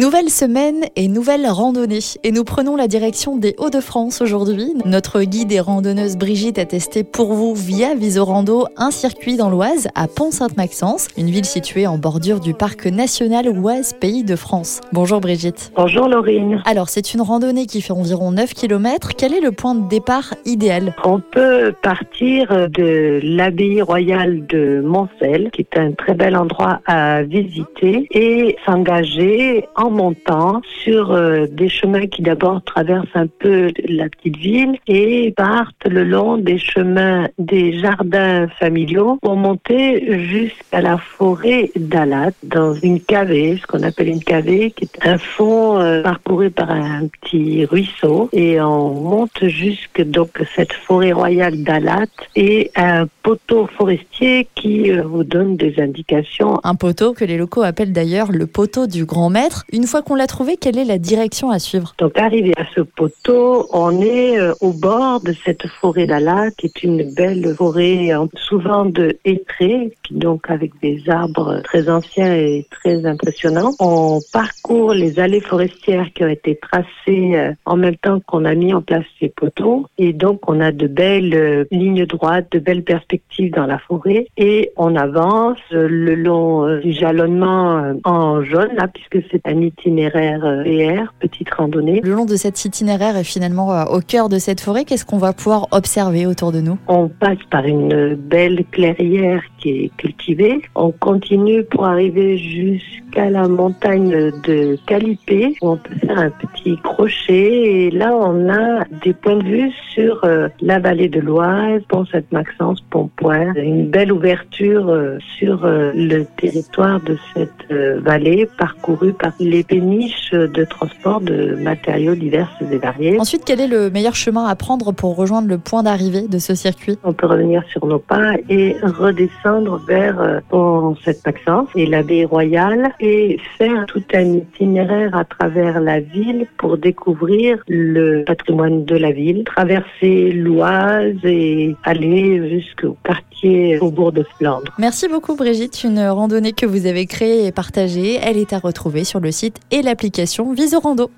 Nouvelle semaine et nouvelle randonnée. Et nous prenons la direction des Hauts-de-France aujourd'hui. Notre guide et randonneuse Brigitte a testé pour vous via Visorando un circuit dans l'Oise à Pont-Sainte-Maxence, une ville située en bordure du parc national Oise Pays de France. Bonjour Brigitte. Bonjour Laurine. Alors c'est une randonnée qui fait environ 9 km. Quel est le point de départ idéal? On peut partir de l'abbaye royale de Montcel, qui est un très bel endroit à visiter, et s'engager en montant sur euh, des chemins qui d'abord traversent un peu la petite ville et partent le long des chemins des jardins familiaux pour monter jusqu'à la forêt d'Alat dans une cavée, ce qu'on appelle une cavée, qui est un fond euh, parcouru par un petit ruisseau et on monte jusque donc cette forêt royale d'Alat et un poteau forestier qui euh, vous donne des indications. Un poteau que les locaux appellent d'ailleurs le poteau du grand maître. Fois qu'on l'a trouvé, quelle est la direction à suivre? Donc arrivé à ce poteau, on est euh, au bord de cette forêt d'Ala, qui est une belle forêt euh, souvent de hêtrés, donc avec des arbres très anciens et très impressionnants. On parcourt les allées forestières qui ont été tracées euh, en même temps qu'on a mis en place ces poteaux, et donc on a de belles lignes droites, de belles perspectives dans la forêt, et on avance le long du jalonnement en jaune, là, puisque c'est un itinéraire VR, petite randonnée. Le long de cet itinéraire et finalement euh, au cœur de cette forêt, qu'est-ce qu'on va pouvoir observer autour de nous? On passe par une belle clairière qui est cultivée. On continue pour arriver jusqu'à la montagne de Calipé où on peut faire un petit crochet. Et là on a des points de vue sur euh, la vallée de l'Oise, Pont-Sainte-Maxence, Pont-Poire, une belle ouverture euh, sur le territoire de cette vallée parcourue par les péniches de transport de matériaux divers et variés. Ensuite, quel est le meilleur chemin à prendre pour rejoindre le point d'arrivée de ce circuit? On peut revenir sur nos pas et redescendre vers euh, Pont Saint-Maxence et l'abbaye royale et faire tout un itinéraire à travers la ville pour découvrir le patrimoine de la ville, traverser l'Oise et aller jusqu'au quartier Faubourg de Flandre. Merci beaucoup Brigitte, une randonnée que vous avez créée et partagée, elle est à retrouver sur le site et l'application Visorando.